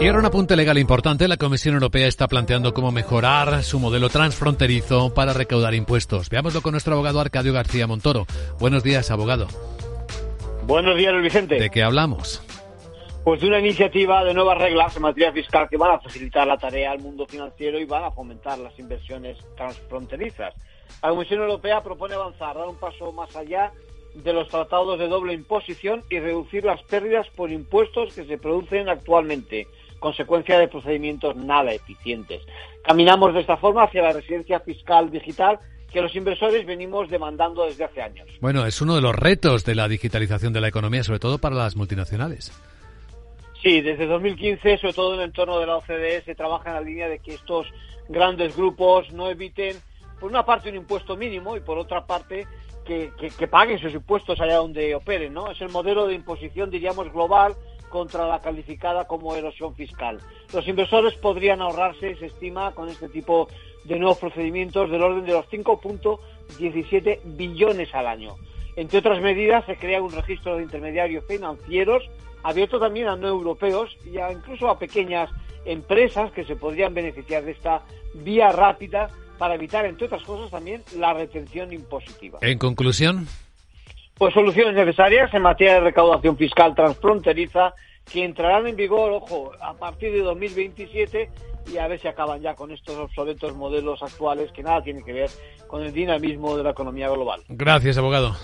Y ahora un apunte legal importante. La Comisión Europea está planteando cómo mejorar su modelo transfronterizo para recaudar impuestos. Veámoslo con nuestro abogado Arcadio García Montoro. Buenos días, abogado. Buenos días, Vicente. ¿De qué hablamos? Pues de una iniciativa de nuevas reglas en materia fiscal que van a facilitar la tarea al mundo financiero y van a fomentar las inversiones transfronterizas. La Comisión Europea propone avanzar, dar un paso más allá de los tratados de doble imposición y reducir las pérdidas por impuestos que se producen actualmente, consecuencia de procedimientos nada eficientes. Caminamos de esta forma hacia la residencia fiscal digital que los inversores venimos demandando desde hace años. Bueno, es uno de los retos de la digitalización de la economía, sobre todo para las multinacionales. Sí, desde 2015, sobre todo en el entorno de la OCDE, se trabaja en la línea de que estos grandes grupos no eviten, por una parte, un impuesto mínimo y por otra parte, que, paguen sus impuestos allá donde operen, ¿no? Es el modelo de imposición, diríamos, global contra la calificada como erosión fiscal. Los inversores podrían ahorrarse, se estima, con este tipo de nuevos procedimientos del orden de los 5.17 billones al año. Entre otras medidas, se crea un registro de intermediarios financieros abierto también a no europeos y incluso a pequeñas empresas que se podrían beneficiar de esta vía rápida para evitar, entre otras cosas, también la retención impositiva. En conclusión. Pues soluciones necesarias en materia de recaudación fiscal transfronteriza que entrarán en vigor, ojo, a partir de 2027 y a ver si acaban ya con estos obsoletos modelos actuales que nada tienen que ver con el dinamismo de la economía global. Gracias, abogado.